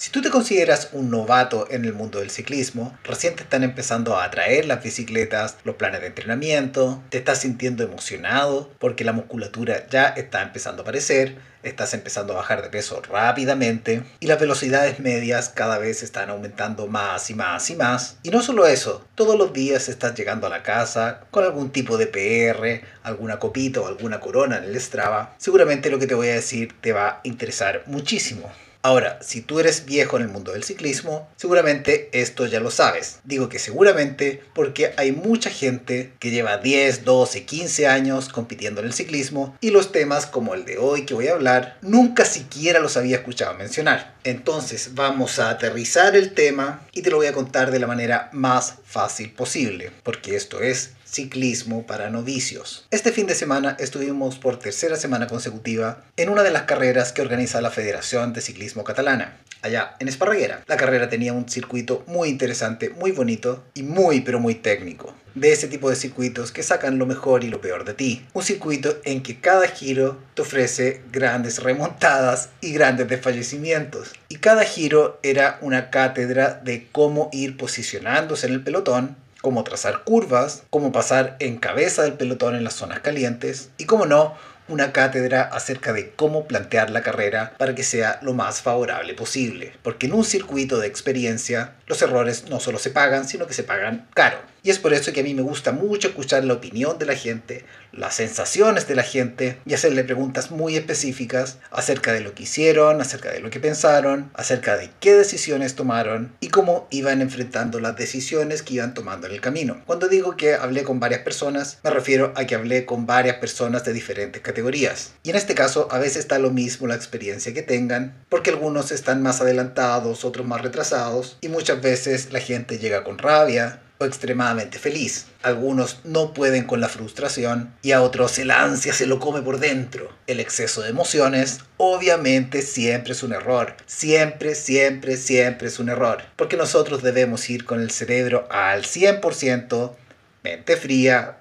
Si tú te consideras un novato en el mundo del ciclismo, recién te están empezando a atraer las bicicletas, los planes de entrenamiento, te estás sintiendo emocionado porque la musculatura ya está empezando a aparecer, estás empezando a bajar de peso rápidamente y las velocidades medias cada vez están aumentando más y más y más. Y no solo eso, todos los días estás llegando a la casa con algún tipo de PR, alguna copita o alguna corona en el Strava. Seguramente lo que te voy a decir te va a interesar muchísimo. Ahora, si tú eres viejo en el mundo del ciclismo, seguramente esto ya lo sabes. Digo que seguramente porque hay mucha gente que lleva 10, 12, 15 años compitiendo en el ciclismo y los temas como el de hoy que voy a hablar nunca siquiera los había escuchado mencionar. Entonces vamos a aterrizar el tema y te lo voy a contar de la manera más fácil posible, porque esto es ciclismo para novicios. Este fin de semana estuvimos por tercera semana consecutiva en una de las carreras que organiza la Federación de Ciclismo Catalana, allá en Esparraguera. La carrera tenía un circuito muy interesante, muy bonito y muy pero muy técnico. De ese tipo de circuitos que sacan lo mejor y lo peor de ti. Un circuito en que cada giro te ofrece grandes remontadas y grandes desfallecimientos. Y cada giro era una cátedra de cómo ir posicionándose en el pelotón cómo trazar curvas, cómo pasar en cabeza del pelotón en las zonas calientes y, como no, una cátedra acerca de cómo plantear la carrera para que sea lo más favorable posible. Porque en un circuito de experiencia los errores no solo se pagan, sino que se pagan caro. Y es por eso que a mí me gusta mucho escuchar la opinión de la gente, las sensaciones de la gente y hacerle preguntas muy específicas acerca de lo que hicieron, acerca de lo que pensaron, acerca de qué decisiones tomaron y cómo iban enfrentando las decisiones que iban tomando en el camino. Cuando digo que hablé con varias personas, me refiero a que hablé con varias personas de diferentes categorías. Y en este caso a veces está lo mismo la experiencia que tengan, porque algunos están más adelantados, otros más retrasados y muchas veces la gente llega con rabia, o extremadamente feliz. Algunos no pueden con la frustración y a otros el ansia se lo come por dentro. El exceso de emociones obviamente siempre es un error. Siempre, siempre, siempre es un error. Porque nosotros debemos ir con el cerebro al 100%, mente fría,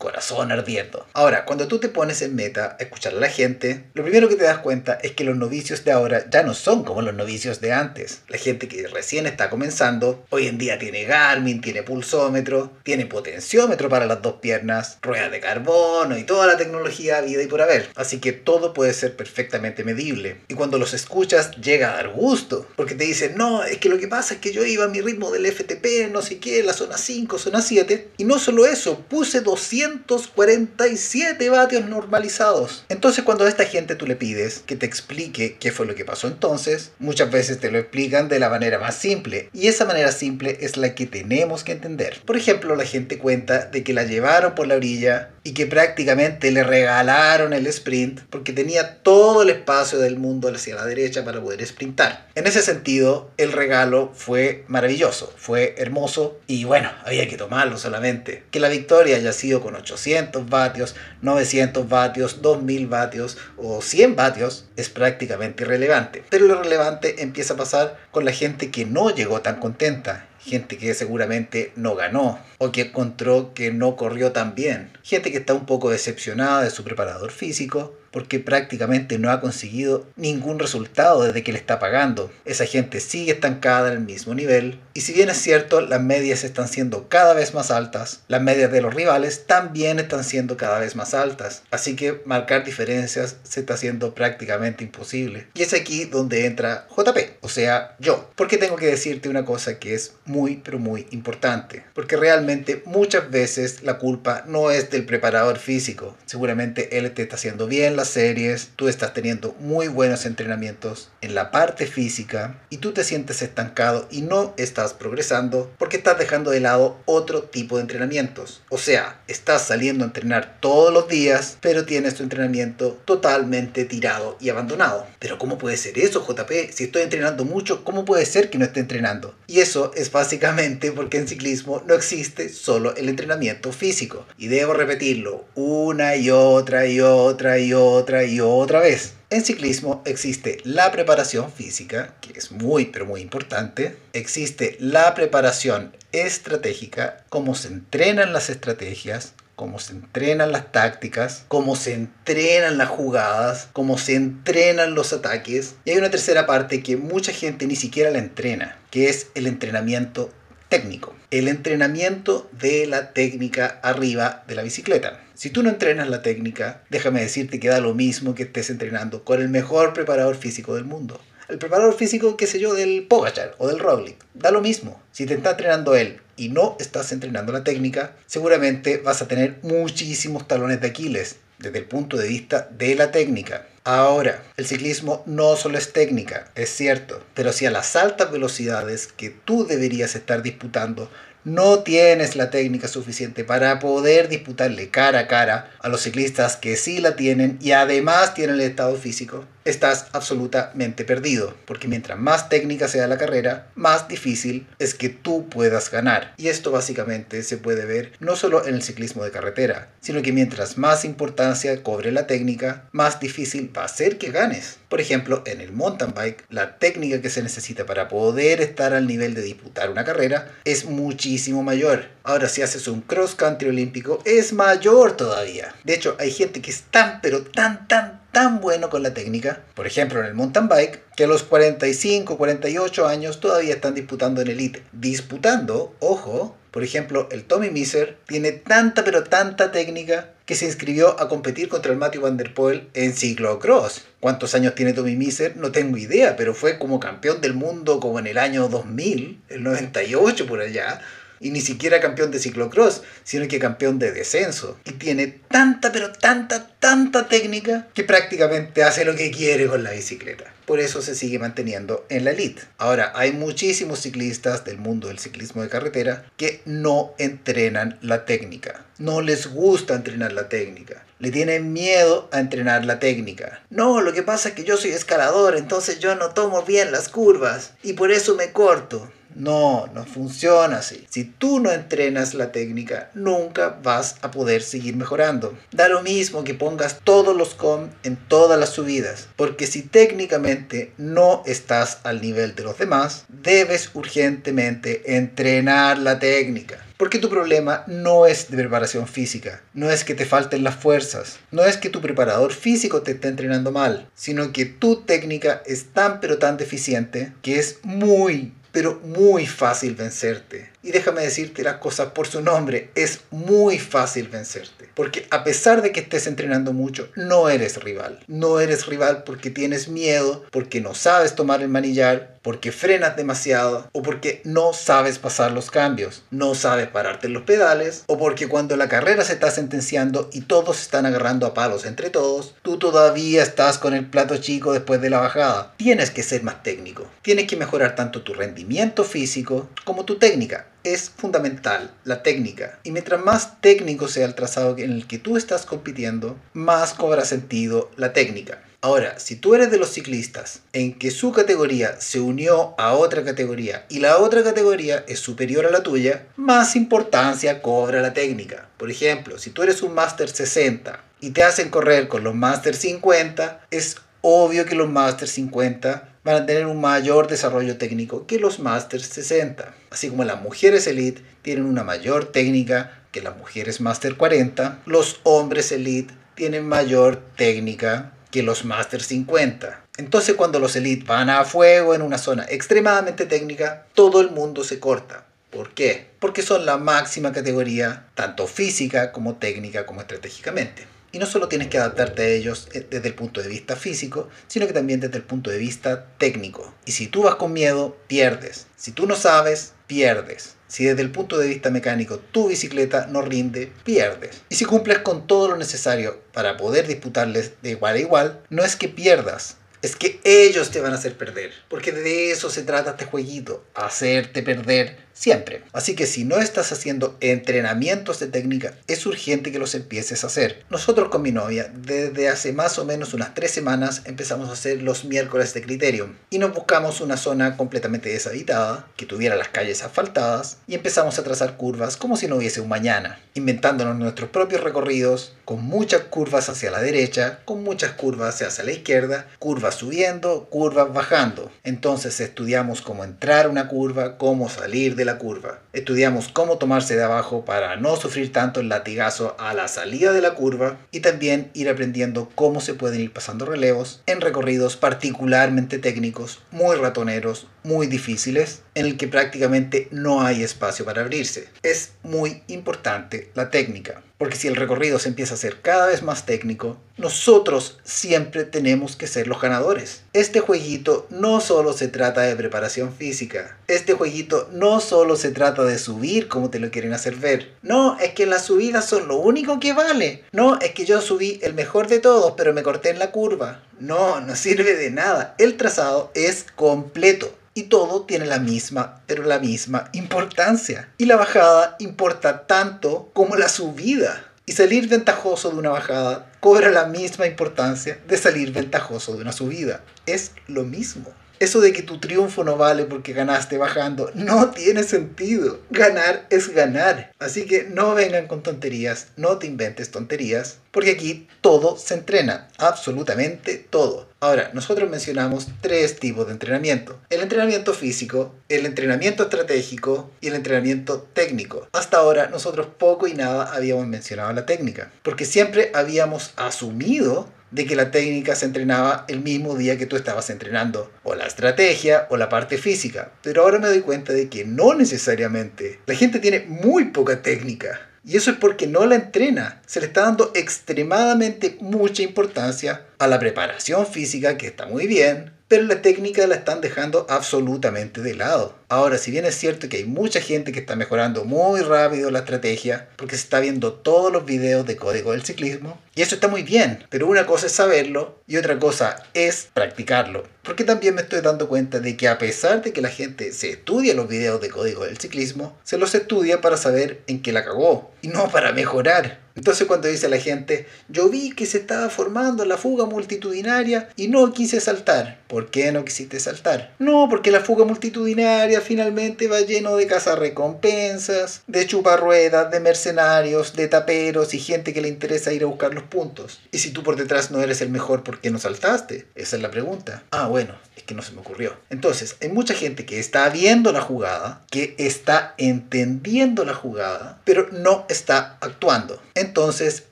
corazón ardiendo. Ahora, cuando tú te pones en meta a escuchar a la gente, lo primero que te das cuenta es que los novicios de ahora ya no son como los novicios de antes. La gente que recién está comenzando, hoy en día tiene Garmin, tiene pulsómetro, tiene potenciómetro para las dos piernas, ruedas de carbono y toda la tecnología vida y por haber. Así que todo puede ser perfectamente medible. Y cuando los escuchas llega a dar gusto, porque te dicen, no, es que lo que pasa es que yo iba a mi ritmo del FTP, no sé qué, la zona 5, zona 7, y no solo eso, puse 200 247 vatios normalizados. Entonces cuando a esta gente tú le pides que te explique qué fue lo que pasó entonces, muchas veces te lo explican de la manera más simple. Y esa manera simple es la que tenemos que entender. Por ejemplo, la gente cuenta de que la llevaron por la orilla y que prácticamente le regalaron el sprint porque tenía todo el espacio del mundo hacia la derecha para poder sprintar. En ese sentido, el regalo fue maravilloso, fue hermoso y bueno, había que tomarlo solamente. Que la victoria haya sido con 800 vatios, 900 vatios, 2000 vatios o 100 vatios es prácticamente irrelevante. Pero lo relevante empieza a pasar con la gente que no llegó tan contenta gente que seguramente no ganó o que encontró que no corrió tan bien, gente que está un poco decepcionada de su preparador físico porque prácticamente no ha conseguido ningún resultado desde que le está pagando. Esa gente sigue estancada en el mismo nivel. Y si bien es cierto, las medias están siendo cada vez más altas, las medias de los rivales también están siendo cada vez más altas. Así que marcar diferencias se está haciendo prácticamente imposible. Y es aquí donde entra JP, o sea, yo. Porque tengo que decirte una cosa que es muy, pero muy importante. Porque realmente muchas veces la culpa no es del preparador físico. Seguramente él te está haciendo bien series, tú estás teniendo muy buenos entrenamientos en la parte física y tú te sientes estancado y no estás progresando porque estás dejando de lado otro tipo de entrenamientos. O sea, estás saliendo a entrenar todos los días, pero tienes tu entrenamiento totalmente tirado y abandonado. Pero ¿cómo puede ser eso, JP? Si estoy entrenando mucho, ¿cómo puede ser que no esté entrenando? Y eso es básicamente porque en ciclismo no existe solo el entrenamiento físico. Y debo repetirlo una y otra y otra y otra otra y otra vez. En ciclismo existe la preparación física, que es muy pero muy importante. Existe la preparación estratégica, cómo se entrenan las estrategias, cómo se entrenan las tácticas, cómo se entrenan las jugadas, cómo se entrenan los ataques. Y hay una tercera parte que mucha gente ni siquiera la entrena, que es el entrenamiento técnico. El entrenamiento de la técnica arriba de la bicicleta. Si tú no entrenas la técnica, déjame decirte que da lo mismo que estés entrenando con el mejor preparador físico del mundo. El preparador físico, qué sé yo, del Pogachar o del Roglic. Da lo mismo. Si te está entrenando él y no estás entrenando la técnica, seguramente vas a tener muchísimos talones de Aquiles desde el punto de vista de la técnica. Ahora, el ciclismo no solo es técnica, es cierto, pero si a las altas velocidades que tú deberías estar disputando no tienes la técnica suficiente para poder disputarle cara a cara a los ciclistas que sí la tienen y además tienen el estado físico, estás absolutamente perdido, porque mientras más técnica sea la carrera, más difícil es que tú puedas ganar. Y esto básicamente se puede ver no solo en el ciclismo de carretera, sino que mientras más importancia cobre la técnica, más difícil va a ser que ganes. Por ejemplo, en el mountain bike, la técnica que se necesita para poder estar al nivel de disputar una carrera es muchísimo mayor. Ahora, si haces un cross country olímpico, es mayor todavía. De hecho, hay gente que es tan, pero tan, tan, tan bueno con la técnica, por ejemplo en el mountain bike, que a los 45, 48 años todavía están disputando en elite. Disputando, ojo, por ejemplo, el Tommy Miser tiene tanta pero tanta técnica que se inscribió a competir contra el Matthew Van Der Poel en ciclocross. ¿Cuántos años tiene Tommy Miser? No tengo idea, pero fue como campeón del mundo como en el año 2000, el 98 por allá y ni siquiera campeón de ciclocross, sino que campeón de descenso. Y tiene tanta, pero tanta, tanta técnica que prácticamente hace lo que quiere con la bicicleta. Por eso se sigue manteniendo en la elite. Ahora, hay muchísimos ciclistas del mundo del ciclismo de carretera que no entrenan la técnica. No les gusta entrenar la técnica. Le tienen miedo a entrenar la técnica. No, lo que pasa es que yo soy escalador, entonces yo no tomo bien las curvas y por eso me corto. No, no funciona así. Si tú no entrenas la técnica, nunca vas a poder seguir mejorando. Da lo mismo que pongas todos los com en todas las subidas, porque si técnicamente no estás al nivel de los demás, debes urgentemente entrenar la técnica. Porque tu problema no es de preparación física, no es que te falten las fuerzas, no es que tu preparador físico te esté entrenando mal, sino que tu técnica es tan pero tan deficiente que es muy pero muy fácil vencerte. Y déjame decirte las cosas por su nombre, es muy fácil vencerte. Porque a pesar de que estés entrenando mucho, no eres rival. No eres rival porque tienes miedo, porque no sabes tomar el manillar, porque frenas demasiado o porque no sabes pasar los cambios, no sabes pararte en los pedales o porque cuando la carrera se está sentenciando y todos están agarrando a palos entre todos, tú todavía estás con el plato chico después de la bajada. Tienes que ser más técnico, tienes que mejorar tanto tu rendimiento físico como tu técnica es fundamental la técnica. Y mientras más técnico sea el trazado en el que tú estás compitiendo, más cobra sentido la técnica. Ahora, si tú eres de los ciclistas en que su categoría se unió a otra categoría y la otra categoría es superior a la tuya, más importancia cobra la técnica. Por ejemplo, si tú eres un Master 60 y te hacen correr con los Master 50, es obvio que los Master 50 van a tener un mayor desarrollo técnico que los Masters 60. Así como las mujeres Elite tienen una mayor técnica que las mujeres Master 40, los hombres Elite tienen mayor técnica que los Master 50. Entonces cuando los Elite van a fuego en una zona extremadamente técnica, todo el mundo se corta. ¿Por qué? Porque son la máxima categoría, tanto física como técnica como estratégicamente. Y no solo tienes que adaptarte a ellos eh, desde el punto de vista físico, sino que también desde el punto de vista técnico. Y si tú vas con miedo, pierdes. Si tú no sabes, pierdes. Si desde el punto de vista mecánico tu bicicleta no rinde, pierdes. Y si cumples con todo lo necesario para poder disputarles de igual a igual, no es que pierdas, es que ellos te van a hacer perder. Porque de eso se trata este jueguito, hacerte perder siempre. Así que si no estás haciendo entrenamientos de técnica, es urgente que los empieces a hacer. Nosotros con mi novia, desde hace más o menos unas tres semanas, empezamos a hacer los miércoles de criterio y nos buscamos una zona completamente deshabitada, que tuviera las calles asfaltadas y empezamos a trazar curvas como si no hubiese un mañana, inventándonos nuestros propios recorridos con muchas curvas hacia la derecha, con muchas curvas hacia la izquierda, curvas subiendo, curvas bajando. Entonces estudiamos cómo entrar una curva, cómo salir de la curva. Estudiamos cómo tomarse de abajo para no sufrir tanto el latigazo a la salida de la curva y también ir aprendiendo cómo se pueden ir pasando relevos en recorridos particularmente técnicos, muy ratoneros, muy difíciles, en el que prácticamente no hay espacio para abrirse. Es muy importante la técnica, porque si el recorrido se empieza a hacer cada vez más técnico, nosotros siempre tenemos que ser los ganadores. Este jueguito no solo se trata de preparación física, este jueguito no solo se trata de subir como te lo quieren hacer ver. No, es que las subidas son lo único que vale. No, es que yo subí el mejor de todos, pero me corté en la curva. No, no sirve de nada. El trazado es completo y todo tiene la misma, pero la misma importancia. Y la bajada importa tanto como la subida. Y salir ventajoso de una bajada cobra la misma importancia de salir ventajoso de una subida. Es lo mismo. Eso de que tu triunfo no vale porque ganaste bajando no tiene sentido. Ganar es ganar. Así que no vengan con tonterías, no te inventes tonterías, porque aquí todo se entrena, absolutamente todo. Ahora, nosotros mencionamos tres tipos de entrenamiento. El entrenamiento físico, el entrenamiento estratégico y el entrenamiento técnico. Hasta ahora nosotros poco y nada habíamos mencionado la técnica, porque siempre habíamos asumido de que la técnica se entrenaba el mismo día que tú estabas entrenando, o la estrategia o la parte física. Pero ahora me doy cuenta de que no necesariamente. La gente tiene muy poca técnica. Y eso es porque no la entrena. Se le está dando extremadamente mucha importancia a la preparación física, que está muy bien, pero la técnica la están dejando absolutamente de lado. Ahora, si bien es cierto que hay mucha gente que está mejorando muy rápido la estrategia, porque se está viendo todos los videos de código del ciclismo, y eso está muy bien, pero una cosa es saberlo y otra cosa es practicarlo. Porque también me estoy dando cuenta de que a pesar de que la gente se estudia los videos de código del ciclismo, se los estudia para saber en qué la cagó y no para mejorar. Entonces cuando dice la gente, yo vi que se estaba formando la fuga multitudinaria y no quise saltar. ¿Por qué no quisiste saltar? No, porque la fuga multitudinaria finalmente va lleno de recompensas, de chuparruedas, de mercenarios, de taperos y gente que le interesa ir a buscar los puntos. Y si tú por detrás no eres el mejor, ¿por qué no saltaste? Esa es la pregunta. Ah, bueno, es que no se me ocurrió. Entonces, hay mucha gente que está viendo la jugada, que está entendiendo la jugada, pero no está actuando. Entonces,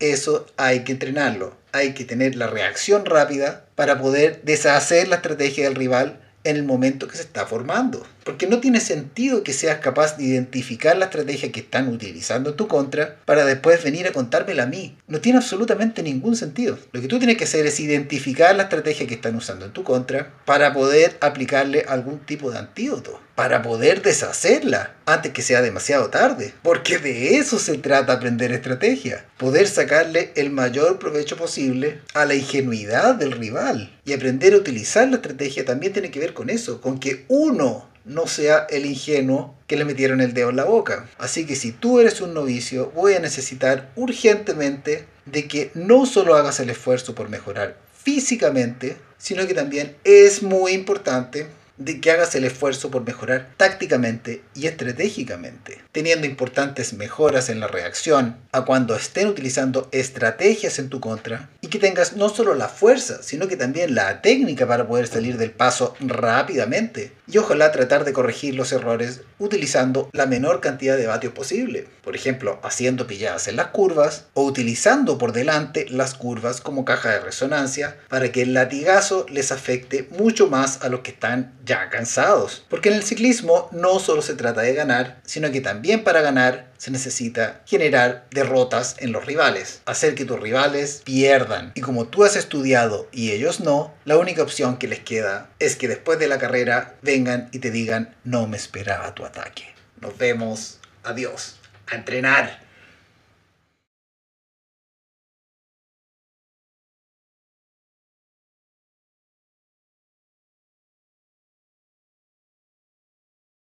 eso hay que entrenarlo. Hay que tener la reacción rápida para poder deshacer la estrategia del rival en el momento que se está formando. Porque no tiene sentido que seas capaz de identificar la estrategia que están utilizando en tu contra para después venir a contármela a mí. No tiene absolutamente ningún sentido. Lo que tú tienes que hacer es identificar la estrategia que están usando en tu contra para poder aplicarle algún tipo de antídoto. Para poder deshacerla antes que sea demasiado tarde. Porque de eso se trata aprender estrategia. Poder sacarle el mayor provecho posible a la ingenuidad del rival. Y aprender a utilizar la estrategia también tiene que ver con eso. Con que uno no sea el ingenuo que le metieron el dedo en la boca. Así que si tú eres un novicio, voy a necesitar urgentemente de que no solo hagas el esfuerzo por mejorar físicamente, sino que también es muy importante de que hagas el esfuerzo por mejorar tácticamente y estratégicamente, teniendo importantes mejoras en la reacción a cuando estén utilizando estrategias en tu contra que tengas no solo la fuerza, sino que también la técnica para poder salir del paso rápidamente y ojalá tratar de corregir los errores utilizando la menor cantidad de vatios posible, por ejemplo, haciendo pilladas en las curvas o utilizando por delante las curvas como caja de resonancia para que el latigazo les afecte mucho más a los que están ya cansados. Porque en el ciclismo no solo se trata de ganar, sino que también para ganar se necesita generar derrotas en los rivales, hacer que tus rivales pierdan. Y como tú has estudiado y ellos no, la única opción que les queda es que después de la carrera vengan y te digan, no me esperaba tu ataque. Nos vemos, adiós, a entrenar.